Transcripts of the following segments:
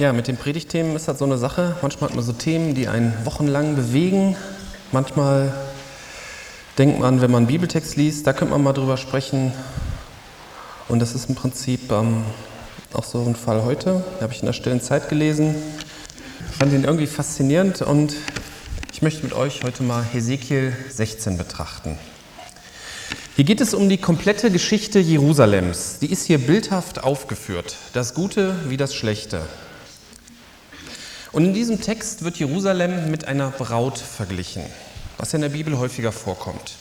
Ja, mit den Predigtthemen ist das so eine Sache. Manchmal hat man so Themen, die einen wochenlang bewegen. Manchmal denkt man, wenn man einen Bibeltext liest, da könnte man mal drüber sprechen. Und das ist im Prinzip ähm, auch so ein Fall heute. Da habe ich in der stillen Zeit gelesen. Fand ihn irgendwie faszinierend und ich möchte mit euch heute mal Hesekiel 16 betrachten. Hier geht es um die komplette Geschichte Jerusalems. Die ist hier bildhaft aufgeführt. Das Gute wie das Schlechte. Und in diesem Text wird Jerusalem mit einer Braut verglichen, was in der Bibel häufiger vorkommt.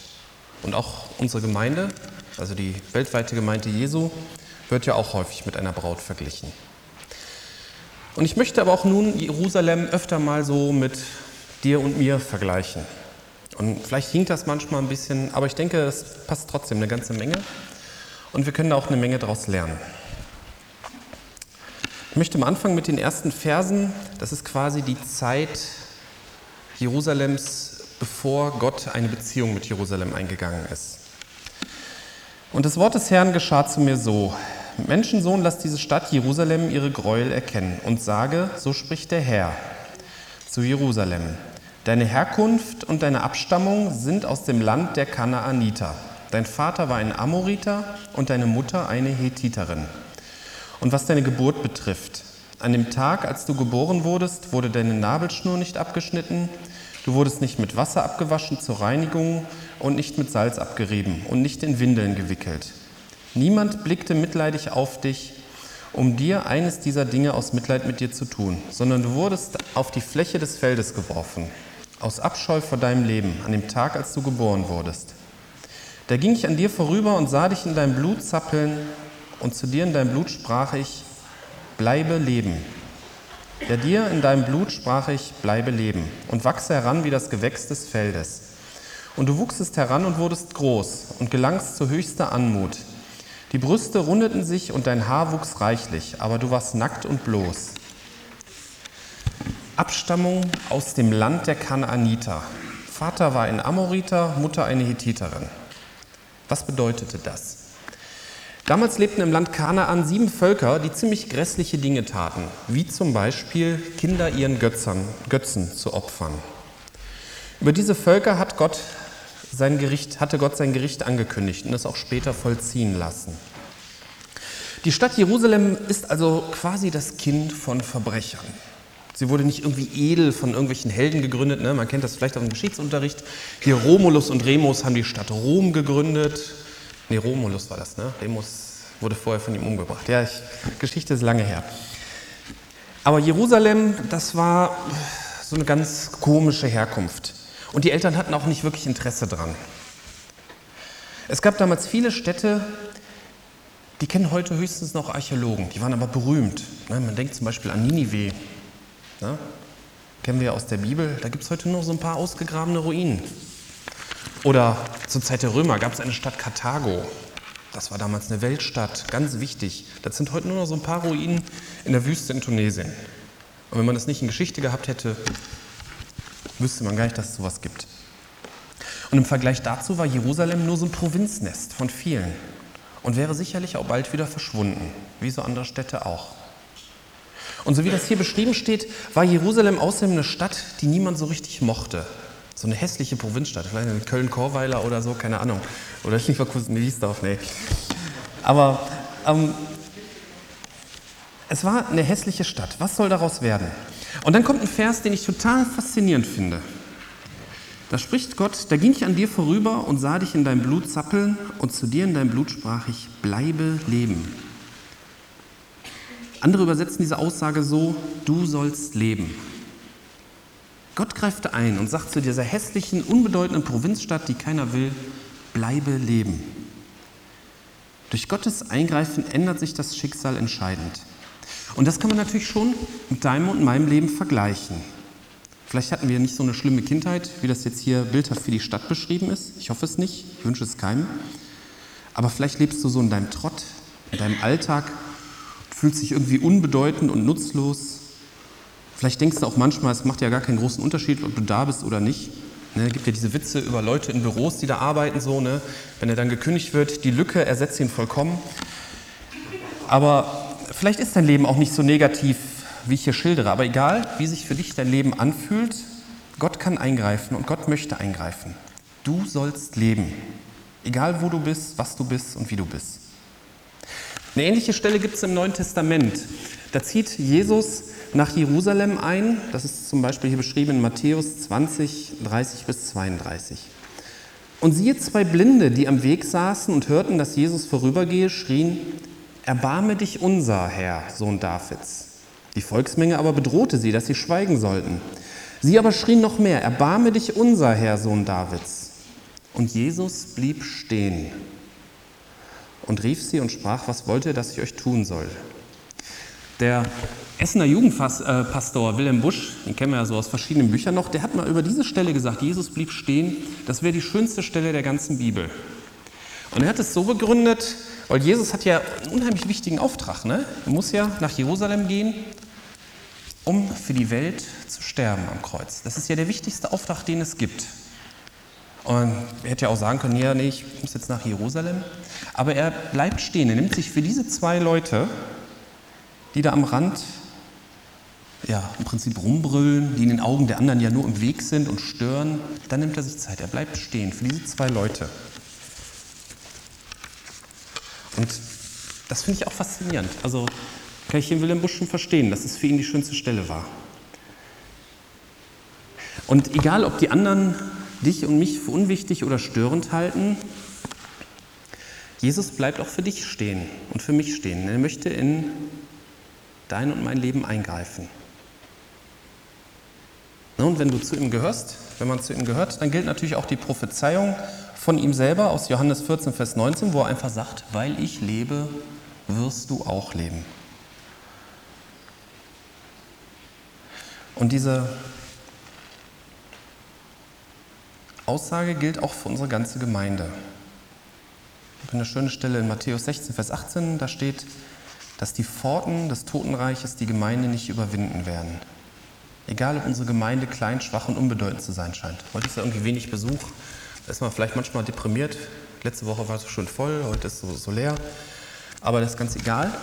Und auch unsere Gemeinde, also die weltweite Gemeinde Jesu, wird ja auch häufig mit einer Braut verglichen. Und ich möchte aber auch nun Jerusalem öfter mal so mit dir und mir vergleichen. Und vielleicht hinkt das manchmal ein bisschen, aber ich denke, es passt trotzdem eine ganze Menge. Und wir können da auch eine Menge daraus lernen. Ich möchte am Anfang mit den ersten Versen. Das ist quasi die Zeit Jerusalems, bevor Gott eine Beziehung mit Jerusalem eingegangen ist. Und das Wort des Herrn geschah zu mir so: Menschensohn, lass diese Stadt Jerusalem ihre Gräuel erkennen und sage: So spricht der Herr zu Jerusalem. Deine Herkunft und deine Abstammung sind aus dem Land der Kanaaniter. Dein Vater war ein Amoriter und deine Mutter eine Hethiterin. Und was deine Geburt betrifft, an dem Tag, als du geboren wurdest, wurde deine Nabelschnur nicht abgeschnitten, du wurdest nicht mit Wasser abgewaschen zur Reinigung und nicht mit Salz abgerieben und nicht in Windeln gewickelt. Niemand blickte mitleidig auf dich, um dir eines dieser Dinge aus Mitleid mit dir zu tun, sondern du wurdest auf die Fläche des Feldes geworfen, aus Abscheu vor deinem Leben, an dem Tag, als du geboren wurdest. Da ging ich an dir vorüber und sah dich in deinem Blut zappeln und zu dir in deinem Blut sprach ich, bleibe leben. Ja, dir in deinem Blut sprach ich, bleibe leben und wachse heran wie das Gewächs des Feldes. Und du wuchsest heran und wurdest groß und gelangst zu höchster Anmut. Die Brüste rundeten sich und dein Haar wuchs reichlich, aber du warst nackt und bloß. Abstammung aus dem Land der Kanaaniter. Vater war ein Amoriter, Mutter eine Hethiterin. Was bedeutete das? Damals lebten im Land Kanaan sieben Völker, die ziemlich grässliche Dinge taten, wie zum Beispiel Kinder ihren Götzern, Götzen zu opfern. Über diese Völker hat Gott sein Gericht, hatte Gott sein Gericht angekündigt und es auch später vollziehen lassen. Die Stadt Jerusalem ist also quasi das Kind von Verbrechern. Sie wurde nicht irgendwie edel von irgendwelchen Helden gegründet. Ne? Man kennt das vielleicht aus dem Geschichtsunterricht. Hier Romulus und Remus haben die Stadt Rom gegründet. Nee, Romulus war das, ne? Remus wurde vorher von ihm umgebracht. Ja, ich, Geschichte ist lange her. Aber Jerusalem, das war so eine ganz komische Herkunft. Und die Eltern hatten auch nicht wirklich Interesse dran. Es gab damals viele Städte, die kennen heute höchstens noch Archäologen, die waren aber berühmt. Ne? Man denkt zum Beispiel an Ninive. Ne? Kennen wir aus der Bibel. Da gibt es heute nur so ein paar ausgegrabene Ruinen. Oder zur Zeit der Römer gab es eine Stadt Karthago. Das war damals eine Weltstadt, ganz wichtig. Das sind heute nur noch so ein paar Ruinen in der Wüste in Tunesien. Und wenn man das nicht in Geschichte gehabt hätte, wüsste man gar nicht, dass es sowas gibt. Und im Vergleich dazu war Jerusalem nur so ein Provinznest von vielen und wäre sicherlich auch bald wieder verschwunden, wie so andere Städte auch. Und so wie das hier beschrieben steht, war Jerusalem außerdem eine Stadt, die niemand so richtig mochte. So eine hässliche Provinzstadt, vielleicht in Köln-Korweiler oder so, keine Ahnung. Oder Leverkusen, Wiesdorf, nee. Aber ähm, es war eine hässliche Stadt. Was soll daraus werden? Und dann kommt ein Vers, den ich total faszinierend finde. Da spricht Gott, da ging ich an dir vorüber und sah dich in deinem Blut zappeln und zu dir in deinem Blut sprach ich, bleibe leben. Andere übersetzen diese Aussage so, du sollst leben. Gott greift ein und sagt zu dieser hässlichen, unbedeutenden Provinzstadt, die keiner will, bleibe leben. Durch Gottes Eingreifen ändert sich das Schicksal entscheidend. Und das kann man natürlich schon mit deinem und meinem Leben vergleichen. Vielleicht hatten wir nicht so eine schlimme Kindheit, wie das jetzt hier bildhaft für die Stadt beschrieben ist. Ich hoffe es nicht, ich wünsche es keinem. Aber vielleicht lebst du so in deinem Trott, in deinem Alltag, fühlst dich irgendwie unbedeutend und nutzlos, Vielleicht denkst du auch manchmal, es macht ja gar keinen großen Unterschied, ob du da bist oder nicht. Ne, gibt ja diese Witze über Leute in Büros, die da arbeiten, so, ne? wenn er dann gekündigt wird, die Lücke ersetzt ihn vollkommen. Aber vielleicht ist dein Leben auch nicht so negativ, wie ich hier schildere, aber egal, wie sich für dich dein Leben anfühlt, Gott kann eingreifen und Gott möchte eingreifen. Du sollst leben, egal wo du bist, was du bist und wie du bist. Eine ähnliche Stelle gibt es im Neuen Testament. Da zieht Jesus nach Jerusalem ein. Das ist zum Beispiel hier beschrieben in Matthäus 20, 30 bis 32. Und siehe zwei Blinde, die am Weg saßen und hörten, dass Jesus vorübergehe, schrien, Erbarme dich unser, Herr, Sohn Davids. Die Volksmenge aber bedrohte sie, dass sie schweigen sollten. Sie aber schrien noch mehr, Erbarme dich unser, Herr, Sohn Davids. Und Jesus blieb stehen und rief sie und sprach, was wollt ihr, dass ich euch tun soll? Der Essener Jugendpastor Wilhelm Busch, den kennen wir ja so aus verschiedenen Büchern noch, der hat mal über diese Stelle gesagt, Jesus blieb stehen, das wäre die schönste Stelle der ganzen Bibel. Und er hat es so begründet, weil Jesus hat ja einen unheimlich wichtigen Auftrag. Ne? Er muss ja nach Jerusalem gehen, um für die Welt zu sterben am Kreuz. Das ist ja der wichtigste Auftrag, den es gibt. Und er hätte ja auch sagen können, ja, nee, ich muss jetzt nach Jerusalem. Aber er bleibt stehen, er nimmt sich für diese zwei Leute, die da am Rand ja, im Prinzip rumbrüllen, die in den Augen der anderen ja nur im Weg sind und stören, dann nimmt er sich Zeit. Er bleibt stehen für diese zwei Leute. Und das finde ich auch faszinierend. Also kann ich den Wilhelm Busch schon verstehen, dass es für ihn die schönste Stelle war. Und egal, ob die anderen dich und mich für unwichtig oder störend halten, Jesus bleibt auch für dich stehen und für mich stehen. Er möchte in dein und mein Leben eingreifen. Und wenn du zu ihm gehörst, wenn man zu ihm gehört, dann gilt natürlich auch die Prophezeiung von ihm selber aus Johannes 14, Vers 19, wo er einfach sagt, weil ich lebe, wirst du auch leben. Und diese Aussage gilt auch für unsere ganze Gemeinde. Ich habe eine schöne Stelle in Matthäus 16, Vers 18, da steht, dass die Pforten des Totenreiches die Gemeinde nicht überwinden werden. Egal, ob unsere Gemeinde klein, schwach und unbedeutend zu sein scheint. Heute ist ja irgendwie wenig Besuch. Da ist man vielleicht manchmal deprimiert. Letzte Woche war es schon voll, heute ist es so, leer. Aber das ist ganz egal.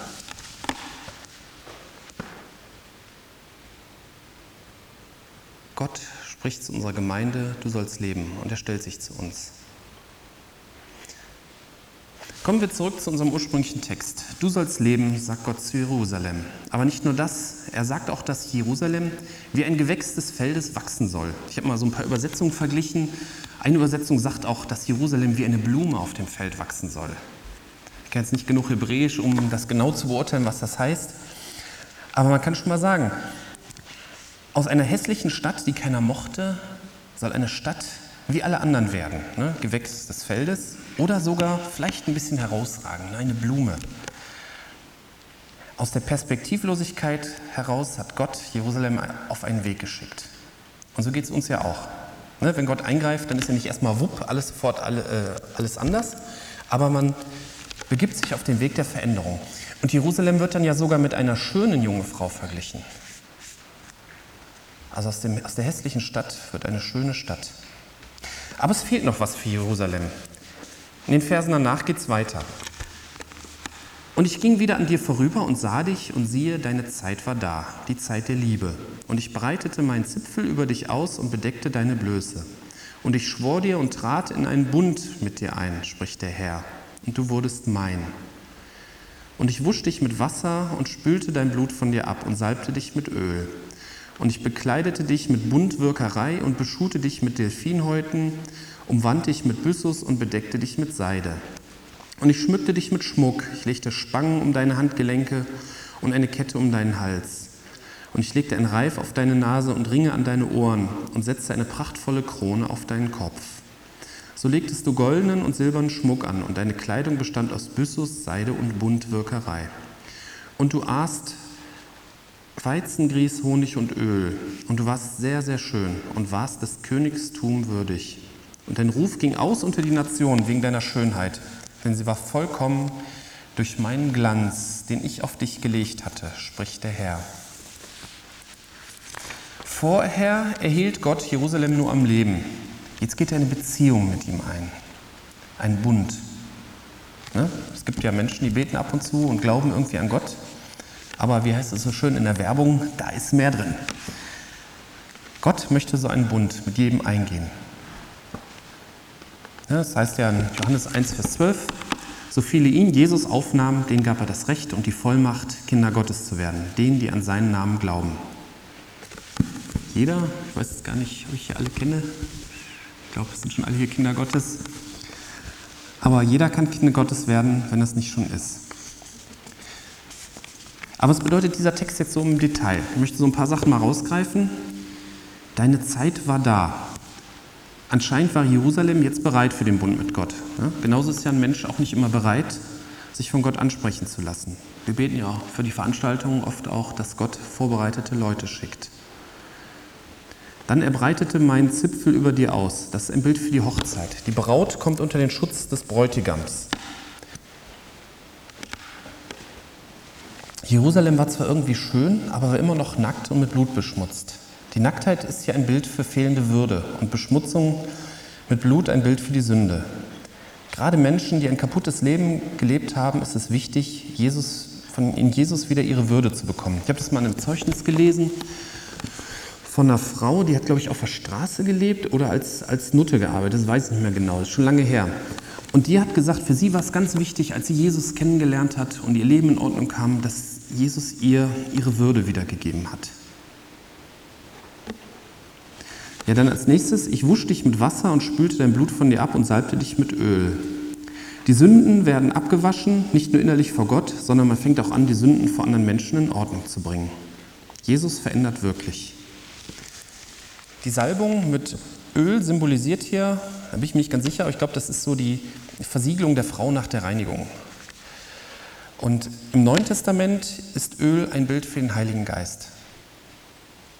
Gott spricht zu unserer Gemeinde, du sollst leben. Und er stellt sich zu uns. Kommen wir zurück zu unserem ursprünglichen Text. Du sollst leben, sagt Gott zu Jerusalem. Aber nicht nur das, er sagt auch, dass Jerusalem wie ein Gewächs des Feldes wachsen soll. Ich habe mal so ein paar Übersetzungen verglichen. Eine Übersetzung sagt auch, dass Jerusalem wie eine Blume auf dem Feld wachsen soll. Ich kenne jetzt nicht genug Hebräisch, um das genau zu beurteilen, was das heißt. Aber man kann schon mal sagen, aus einer hässlichen Stadt, die keiner mochte, soll eine Stadt wie alle anderen werden. Ne? Gewächs des Feldes oder sogar vielleicht ein bisschen herausragen, ne? eine Blume. Aus der Perspektivlosigkeit heraus hat Gott Jerusalem auf einen Weg geschickt. Und so geht es uns ja auch. Ne? Wenn Gott eingreift, dann ist ja nicht erstmal wupp, alles sofort alle, äh, alles anders, aber man begibt sich auf den Weg der Veränderung. Und Jerusalem wird dann ja sogar mit einer schönen jungen Frau verglichen. Also aus, dem, aus der hässlichen Stadt wird eine schöne Stadt. Aber es fehlt noch was für Jerusalem. In den Versen danach geht es weiter. Und ich ging wieder an dir vorüber und sah dich und siehe, deine Zeit war da, die Zeit der Liebe. Und ich breitete meinen Zipfel über dich aus und bedeckte deine Blöße. Und ich schwor dir und trat in einen Bund mit dir ein, spricht der Herr. Und du wurdest mein. Und ich wusch dich mit Wasser und spülte dein Blut von dir ab und salbte dich mit Öl. Und ich bekleidete dich mit Buntwirkerei und beschute dich mit Delfinhäuten, umwand dich mit Byssus und bedeckte dich mit Seide. Und ich schmückte dich mit Schmuck, ich legte Spangen um deine Handgelenke und eine Kette um deinen Hals. Und ich legte ein Reif auf deine Nase und Ringe an deine Ohren und setzte eine prachtvolle Krone auf deinen Kopf. So legtest du goldenen und silbernen Schmuck an, und deine Kleidung bestand aus Byssus, Seide und Buntwirkerei. Und du aßt Weizengrieß, Honig und Öl. Und du warst sehr, sehr schön und warst des Königstum würdig. Und dein Ruf ging aus unter die Nationen wegen deiner Schönheit, denn sie war vollkommen durch meinen Glanz, den ich auf dich gelegt hatte, spricht der Herr. Vorher erhielt Gott Jerusalem nur am Leben. Jetzt geht er eine Beziehung mit ihm ein, ein Bund. Ne? Es gibt ja Menschen, die beten ab und zu und glauben irgendwie an Gott. Aber wie heißt es so schön in der Werbung, da ist mehr drin. Gott möchte so einen Bund mit jedem eingehen. Das heißt ja in Johannes 1, Vers 12, so viele ihn, Jesus, aufnahmen, denen gab er das Recht und die Vollmacht, Kinder Gottes zu werden, denen, die an seinen Namen glauben. Jeder, ich weiß jetzt gar nicht, ob ich hier alle kenne, ich glaube, es sind schon alle hier Kinder Gottes, aber jeder kann Kinder Gottes werden, wenn das nicht schon ist. Aber was bedeutet dieser Text jetzt so im Detail? Ich möchte so ein paar Sachen mal rausgreifen. Deine Zeit war da. Anscheinend war Jerusalem jetzt bereit für den Bund mit Gott. Ja? Genauso ist ja ein Mensch auch nicht immer bereit, sich von Gott ansprechen zu lassen. Wir beten ja für die Veranstaltungen oft auch, dass Gott vorbereitete Leute schickt. Dann er breitete meinen Zipfel über dir aus. Das ist ein Bild für die Hochzeit. Die Braut kommt unter den Schutz des Bräutigams. Jerusalem war zwar irgendwie schön, aber war immer noch nackt und mit Blut beschmutzt. Die Nacktheit ist ja ein Bild für fehlende Würde und Beschmutzung mit Blut ein Bild für die Sünde. Gerade Menschen, die ein kaputtes Leben gelebt haben, ist es wichtig, Jesus, von, in Jesus wieder ihre Würde zu bekommen. Ich habe das mal in einem Zeugnis gelesen von einer Frau, die hat, glaube ich, auf der Straße gelebt oder als, als Nutte gearbeitet, das weiß ich nicht mehr genau, das ist schon lange her. Und die hat gesagt, für sie war es ganz wichtig, als sie Jesus kennengelernt hat und ihr Leben in Ordnung kam, dass Jesus ihr ihre Würde wiedergegeben hat. Ja, dann als nächstes, ich wusch dich mit Wasser und spülte dein Blut von dir ab und salbte dich mit Öl. Die Sünden werden abgewaschen, nicht nur innerlich vor Gott, sondern man fängt auch an, die Sünden vor anderen Menschen in Ordnung zu bringen. Jesus verändert wirklich. Die Salbung mit Öl symbolisiert hier, da bin ich mir nicht ganz sicher, aber ich glaube, das ist so die Versiegelung der Frau nach der Reinigung. Und im Neuen Testament ist Öl ein Bild für den Heiligen Geist.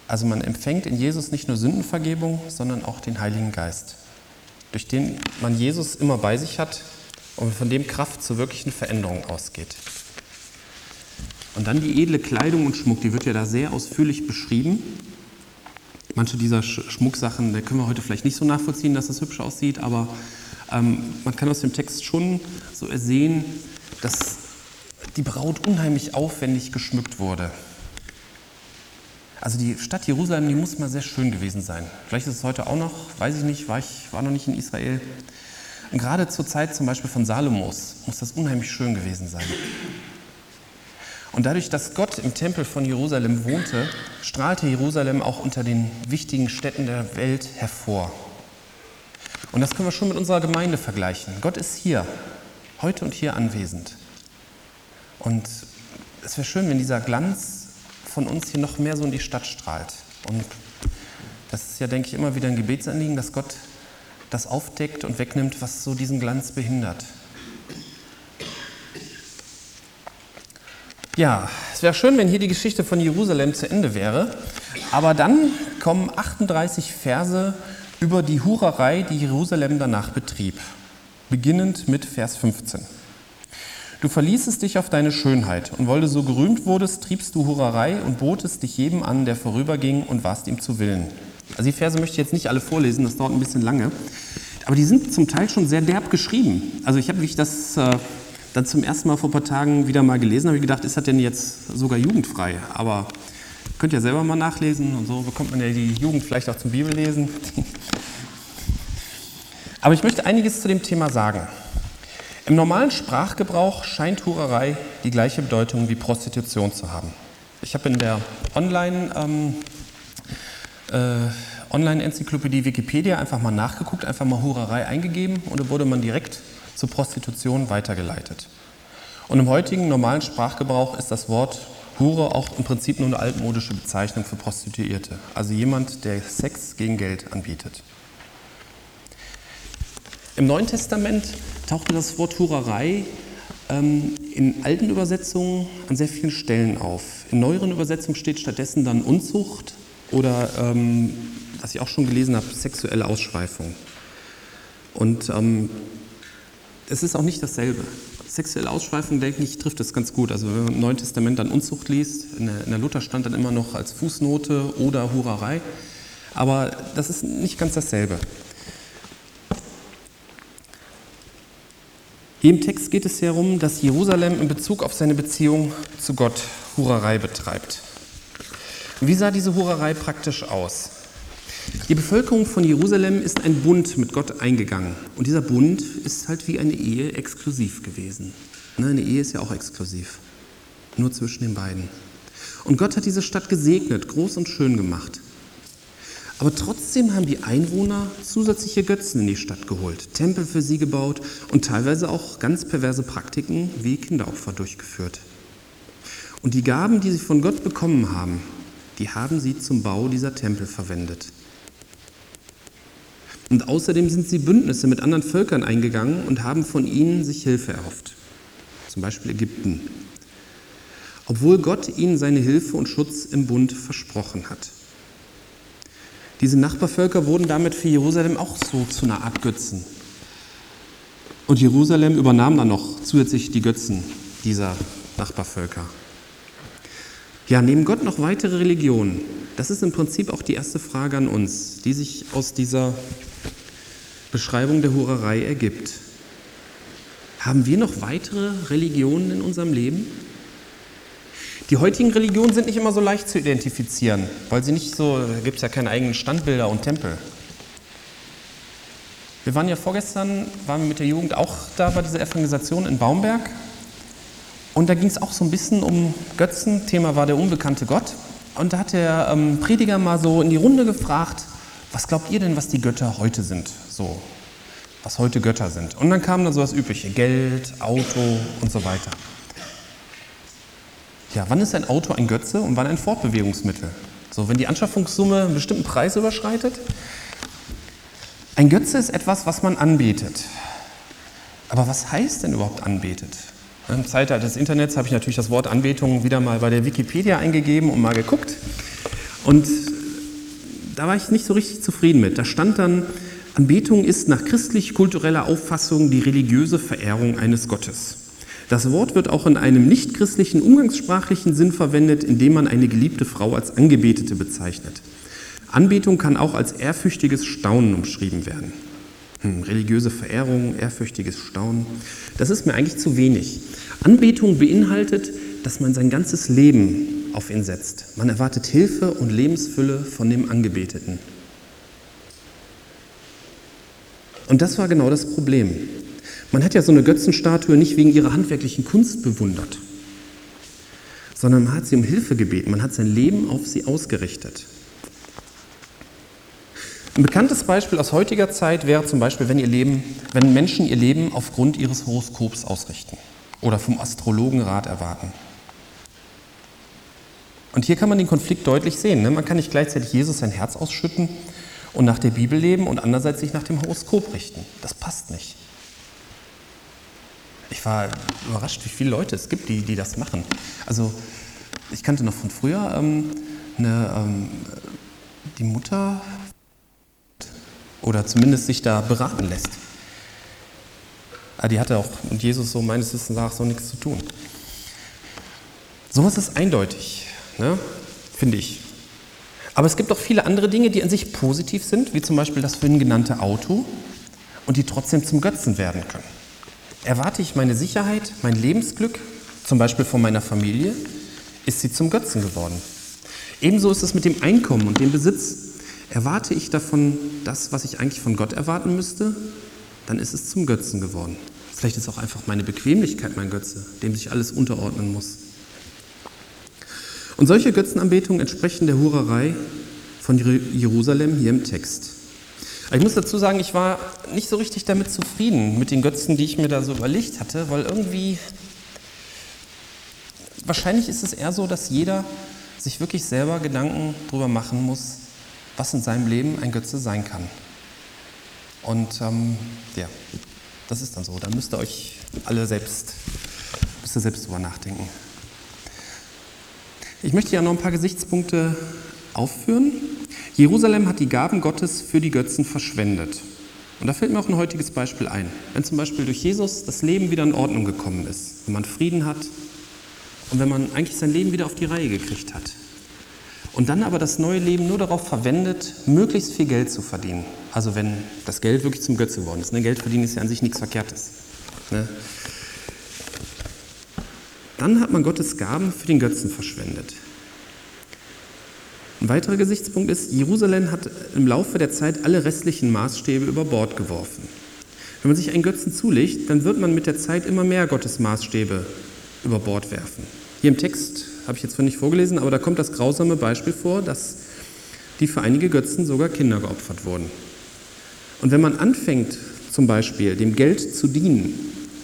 Also man empfängt in Jesus nicht nur Sündenvergebung, sondern auch den Heiligen Geist, durch den man Jesus immer bei sich hat und von dem Kraft zur wirklichen Veränderung ausgeht. Und dann die edle Kleidung und Schmuck, die wird ja da sehr ausführlich beschrieben. Manche dieser Schmucksachen, da können wir heute vielleicht nicht so nachvollziehen, dass es hübsch aussieht, aber ähm, man kann aus dem Text schon so ersehen, dass die Braut unheimlich aufwendig geschmückt wurde. Also die Stadt Jerusalem, die muss mal sehr schön gewesen sein. Vielleicht ist es heute auch noch, weiß ich nicht, war ich war noch nicht in Israel. Und gerade zur Zeit zum Beispiel von Salomos muss das unheimlich schön gewesen sein. Und dadurch, dass Gott im Tempel von Jerusalem wohnte, strahlte Jerusalem auch unter den wichtigen Städten der Welt hervor. Und das können wir schon mit unserer Gemeinde vergleichen. Gott ist hier, heute und hier anwesend. Und es wäre schön, wenn dieser Glanz von uns hier noch mehr so in die Stadt strahlt. Und das ist ja, denke ich, immer wieder ein Gebetsanliegen, dass Gott das aufdeckt und wegnimmt, was so diesen Glanz behindert. Ja, es wäre schön, wenn hier die Geschichte von Jerusalem zu Ende wäre. Aber dann kommen 38 Verse über die Hurerei, die Jerusalem danach betrieb. Beginnend mit Vers 15. Du verließest dich auf deine Schönheit und weil du so gerühmt wurdest, triebst du Hurerei und botest dich jedem an, der vorüberging und warst ihm zu Willen. Also die Verse möchte ich jetzt nicht alle vorlesen, das dauert ein bisschen lange. Aber die sind zum Teil schon sehr derb geschrieben. Also ich habe, wie ich das äh, dann zum ersten Mal vor ein paar Tagen wieder mal gelesen, habe ich gedacht, ist das denn jetzt sogar jugendfrei? Aber könnt ihr selber mal nachlesen und so bekommt man ja die Jugend vielleicht auch zum Bibellesen. Aber ich möchte einiges zu dem Thema sagen. Im normalen Sprachgebrauch scheint Hurerei die gleiche Bedeutung wie Prostitution zu haben. Ich habe in der Online, ähm, äh, Online-Enzyklopädie Wikipedia einfach mal nachgeguckt, einfach mal Hurerei eingegeben und da wurde man direkt zur Prostitution weitergeleitet. Und im heutigen normalen Sprachgebrauch ist das Wort Hure auch im Prinzip nur eine altmodische Bezeichnung für Prostituierte, also jemand, der Sex gegen Geld anbietet. Im Neuen Testament tauchte das Wort Hurerei ähm, in alten Übersetzungen an sehr vielen Stellen auf. In neueren Übersetzungen steht stattdessen dann Unzucht oder, ähm, was ich auch schon gelesen habe, sexuelle Ausschweifung. Und ähm, es ist auch nicht dasselbe. Sexuelle Ausschweifung, denke ich, trifft das ganz gut. Also wenn man im Neuen Testament dann Unzucht liest, in der, in der Luther stand dann immer noch als Fußnote oder Hurerei. Aber das ist nicht ganz dasselbe. Im Text geht es darum, dass Jerusalem in Bezug auf seine Beziehung zu Gott Hurerei betreibt. Wie sah diese Hurerei praktisch aus? Die Bevölkerung von Jerusalem ist ein Bund mit Gott eingegangen. Und dieser Bund ist halt wie eine Ehe exklusiv gewesen. Ne, eine Ehe ist ja auch exklusiv. Nur zwischen den beiden. Und Gott hat diese Stadt gesegnet, groß und schön gemacht. Aber trotzdem haben die Einwohner zusätzliche Götzen in die Stadt geholt, Tempel für sie gebaut und teilweise auch ganz perverse Praktiken wie Kinderopfer durchgeführt. Und die Gaben, die sie von Gott bekommen haben, die haben sie zum Bau dieser Tempel verwendet. Und außerdem sind sie Bündnisse mit anderen Völkern eingegangen und haben von ihnen sich Hilfe erhofft. Zum Beispiel Ägypten. Obwohl Gott ihnen seine Hilfe und Schutz im Bund versprochen hat. Diese Nachbarvölker wurden damit für Jerusalem auch so zu einer Art Götzen. Und Jerusalem übernahm dann noch zusätzlich die Götzen dieser Nachbarvölker. Ja, neben Gott noch weitere Religionen? Das ist im Prinzip auch die erste Frage an uns, die sich aus dieser Beschreibung der Hurerei ergibt. Haben wir noch weitere Religionen in unserem Leben? Die heutigen Religionen sind nicht immer so leicht zu identifizieren, weil sie nicht so, da gibt es ja keine eigenen Standbilder und Tempel. Wir waren ja vorgestern, waren wir mit der Jugend auch da bei dieser Evangelisation in Baumberg. Und da ging es auch so ein bisschen um Götzen. Thema war der unbekannte Gott. Und da hat der ähm, Prediger mal so in die Runde gefragt, was glaubt ihr denn, was die Götter heute sind? So, was heute Götter sind. Und dann kam da so das Übliche, Geld, Auto und so weiter. Ja, wann ist ein Auto ein Götze und wann ein Fortbewegungsmittel? So, wenn die Anschaffungssumme einen bestimmten Preis überschreitet. Ein Götze ist etwas, was man anbetet. Aber was heißt denn überhaupt anbetet? Im Zeitalter des Internets habe ich natürlich das Wort Anbetung wieder mal bei der Wikipedia eingegeben und mal geguckt. Und da war ich nicht so richtig zufrieden mit. Da stand dann, Anbetung ist nach christlich-kultureller Auffassung die religiöse Verehrung eines Gottes. Das Wort wird auch in einem nichtchristlichen umgangssprachlichen Sinn verwendet, indem man eine geliebte Frau als Angebetete bezeichnet. Anbetung kann auch als ehrfürchtiges Staunen umschrieben werden. Hm, religiöse Verehrung, ehrfürchtiges Staunen, das ist mir eigentlich zu wenig. Anbetung beinhaltet, dass man sein ganzes Leben auf ihn setzt. Man erwartet Hilfe und Lebensfülle von dem Angebeteten. Und das war genau das Problem. Man hat ja so eine Götzenstatue nicht wegen ihrer handwerklichen Kunst bewundert, sondern man hat sie um Hilfe gebeten, man hat sein Leben auf sie ausgerichtet. Ein bekanntes Beispiel aus heutiger Zeit wäre zum Beispiel, wenn, ihr Leben, wenn Menschen ihr Leben aufgrund ihres Horoskops ausrichten oder vom Astrologen Rat erwarten. Und hier kann man den Konflikt deutlich sehen. Ne? Man kann nicht gleichzeitig Jesus sein Herz ausschütten und nach der Bibel leben und andererseits sich nach dem Horoskop richten. Das passt nicht. Ich war überrascht, wie viele Leute es gibt, die, die das machen. Also ich kannte noch von früher ähm, eine, ähm, die Mutter oder zumindest sich da beraten lässt. Ah, die hatte auch mit Jesus so meines Wissens nach so nichts zu tun. Sowas ist eindeutig, ne? finde ich. Aber es gibt auch viele andere Dinge, die an sich positiv sind, wie zum Beispiel das vorhin genannte Auto und die trotzdem zum Götzen werden können. Erwarte ich meine Sicherheit, mein Lebensglück, zum Beispiel von meiner Familie, ist sie zum Götzen geworden. Ebenso ist es mit dem Einkommen und dem Besitz. Erwarte ich davon das, was ich eigentlich von Gott erwarten müsste, dann ist es zum Götzen geworden. Vielleicht ist auch einfach meine Bequemlichkeit mein Götze, dem sich alles unterordnen muss. Und solche Götzenanbetungen entsprechen der Hurerei von Jerusalem hier im Text. Ich muss dazu sagen, ich war nicht so richtig damit zufrieden mit den Götzen, die ich mir da so überlegt hatte, weil irgendwie, wahrscheinlich ist es eher so, dass jeder sich wirklich selber Gedanken darüber machen muss, was in seinem Leben ein Götze sein kann. Und ähm, ja, das ist dann so. Da müsst ihr euch alle selbst, müsst ihr selbst drüber nachdenken. Ich möchte ja noch ein paar Gesichtspunkte aufführen. Jerusalem hat die Gaben Gottes für die Götzen verschwendet. Und da fällt mir auch ein heutiges Beispiel ein. Wenn zum Beispiel durch Jesus das Leben wieder in Ordnung gekommen ist, wenn man Frieden hat und wenn man eigentlich sein Leben wieder auf die Reihe gekriegt hat. Und dann aber das neue Leben nur darauf verwendet, möglichst viel Geld zu verdienen. Also wenn das Geld wirklich zum Götze geworden ist. Ne? Geld verdienen ist ja an sich nichts Verkehrtes. Ne? dann hat man Gottes Gaben für den Götzen verschwendet. Ein weiterer Gesichtspunkt ist, Jerusalem hat im Laufe der Zeit alle restlichen Maßstäbe über Bord geworfen. Wenn man sich einen Götzen zulegt, dann wird man mit der Zeit immer mehr Gottes Maßstäbe über Bord werfen. Hier im Text habe ich jetzt nicht vorgelesen, aber da kommt das grausame Beispiel vor, dass die für einige Götzen sogar Kinder geopfert wurden. Und wenn man anfängt, zum Beispiel dem Geld zu dienen,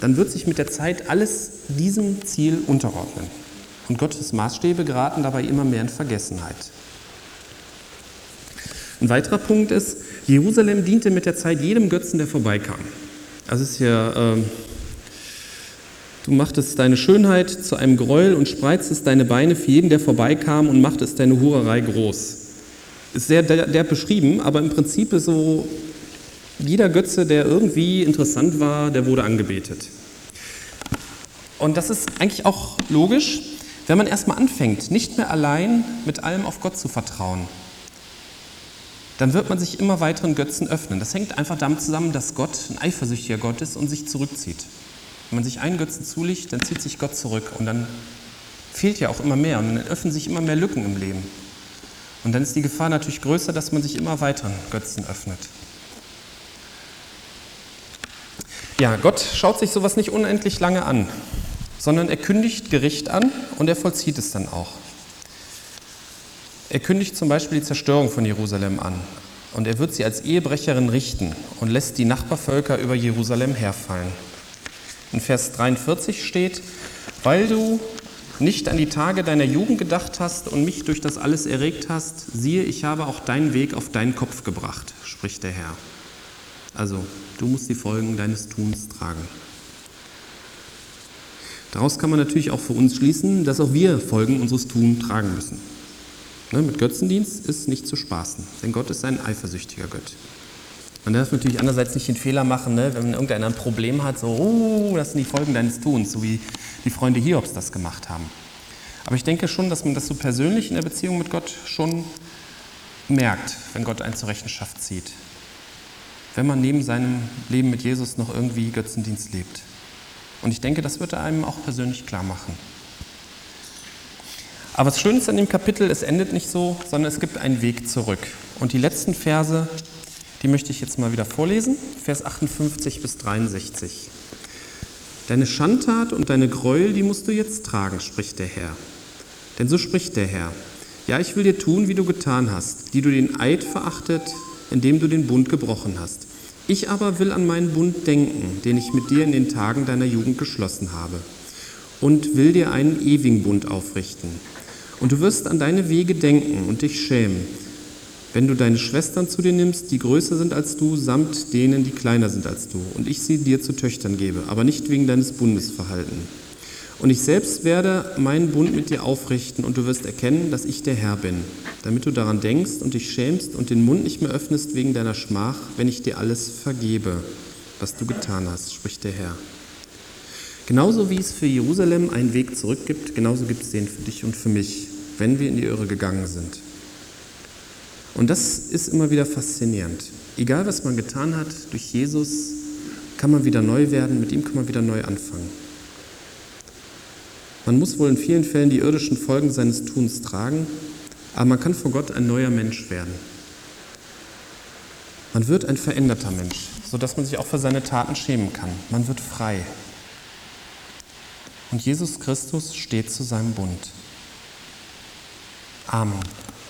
dann wird sich mit der Zeit alles diesem Ziel unterordnen. Und Gottes Maßstäbe geraten dabei immer mehr in Vergessenheit. Ein weiterer Punkt ist, Jerusalem diente mit der Zeit jedem Götzen, der vorbeikam. Es ist ja, äh, du machtest deine Schönheit zu einem Gräuel und spreiztest deine Beine für jeden, der vorbeikam und machtest deine Hurerei groß. Ist sehr derb beschrieben, aber im Prinzip ist so, jeder Götze, der irgendwie interessant war, der wurde angebetet. Und das ist eigentlich auch logisch, wenn man erstmal anfängt, nicht mehr allein mit allem auf Gott zu vertrauen, dann wird man sich immer weiteren Götzen öffnen. Das hängt einfach damit zusammen, dass Gott ein eifersüchtiger Gott ist und sich zurückzieht. Wenn man sich einen Götzen zulegt, dann zieht sich Gott zurück und dann fehlt ja auch immer mehr und dann öffnen sich immer mehr Lücken im Leben. Und dann ist die Gefahr natürlich größer, dass man sich immer weiteren Götzen öffnet. Ja, Gott schaut sich sowas nicht unendlich lange an, sondern er kündigt Gericht an und er vollzieht es dann auch. Er kündigt zum Beispiel die Zerstörung von Jerusalem an und er wird sie als Ehebrecherin richten und lässt die Nachbarvölker über Jerusalem herfallen. In Vers 43 steht, weil du nicht an die Tage deiner Jugend gedacht hast und mich durch das alles erregt hast, siehe, ich habe auch deinen Weg auf deinen Kopf gebracht, spricht der Herr. Also, du musst die Folgen deines Tuns tragen. Daraus kann man natürlich auch für uns schließen, dass auch wir Folgen unseres Tuns tragen müssen. Ne, mit Götzendienst ist nicht zu spaßen, denn Gott ist ein eifersüchtiger Gott. Man darf natürlich andererseits nicht den Fehler machen, ne, wenn irgendeiner ein Problem hat, so, oh, das sind die Folgen deines Tuns, so wie die Freunde Hiobs das gemacht haben. Aber ich denke schon, dass man das so persönlich in der Beziehung mit Gott schon merkt, wenn Gott einen zur Rechenschaft zieht. Wenn man neben seinem Leben mit Jesus noch irgendwie Götzendienst lebt. Und ich denke, das wird er einem auch persönlich klar machen. Aber das Schöne ist an dem Kapitel, es endet nicht so, sondern es gibt einen Weg zurück. Und die letzten Verse, die möchte ich jetzt mal wieder vorlesen, Vers 58 bis 63. Deine Schandtat und deine Gräuel, die musst du jetzt tragen, spricht der Herr. Denn so spricht der Herr. Ja, ich will dir tun, wie du getan hast, die du den Eid verachtet, indem du den Bund gebrochen hast. Ich aber will an meinen Bund denken, den ich mit dir in den Tagen deiner Jugend geschlossen habe, und will dir einen ewigen Bund aufrichten und du wirst an deine Wege denken und dich schämen, wenn du deine Schwestern zu dir nimmst, die größer sind als du, samt denen, die kleiner sind als du, und ich sie dir zu Töchtern gebe, aber nicht wegen deines Bundesverhalten. Und ich selbst werde meinen Bund mit dir aufrichten, und du wirst erkennen, dass ich der Herr bin, damit du daran denkst und dich schämst und den Mund nicht mehr öffnest wegen deiner Schmach, wenn ich dir alles vergebe, was du getan hast, spricht der Herr. Genauso wie es für Jerusalem einen Weg zurück gibt, genauso gibt es den für dich und für mich wenn wir in die Irre gegangen sind. Und das ist immer wieder faszinierend. Egal, was man getan hat, durch Jesus kann man wieder neu werden, mit ihm kann man wieder neu anfangen. Man muss wohl in vielen Fällen die irdischen Folgen seines Tuns tragen, aber man kann vor Gott ein neuer Mensch werden. Man wird ein veränderter Mensch, sodass man sich auch für seine Taten schämen kann. Man wird frei. Und Jesus Christus steht zu seinem Bund. Amen.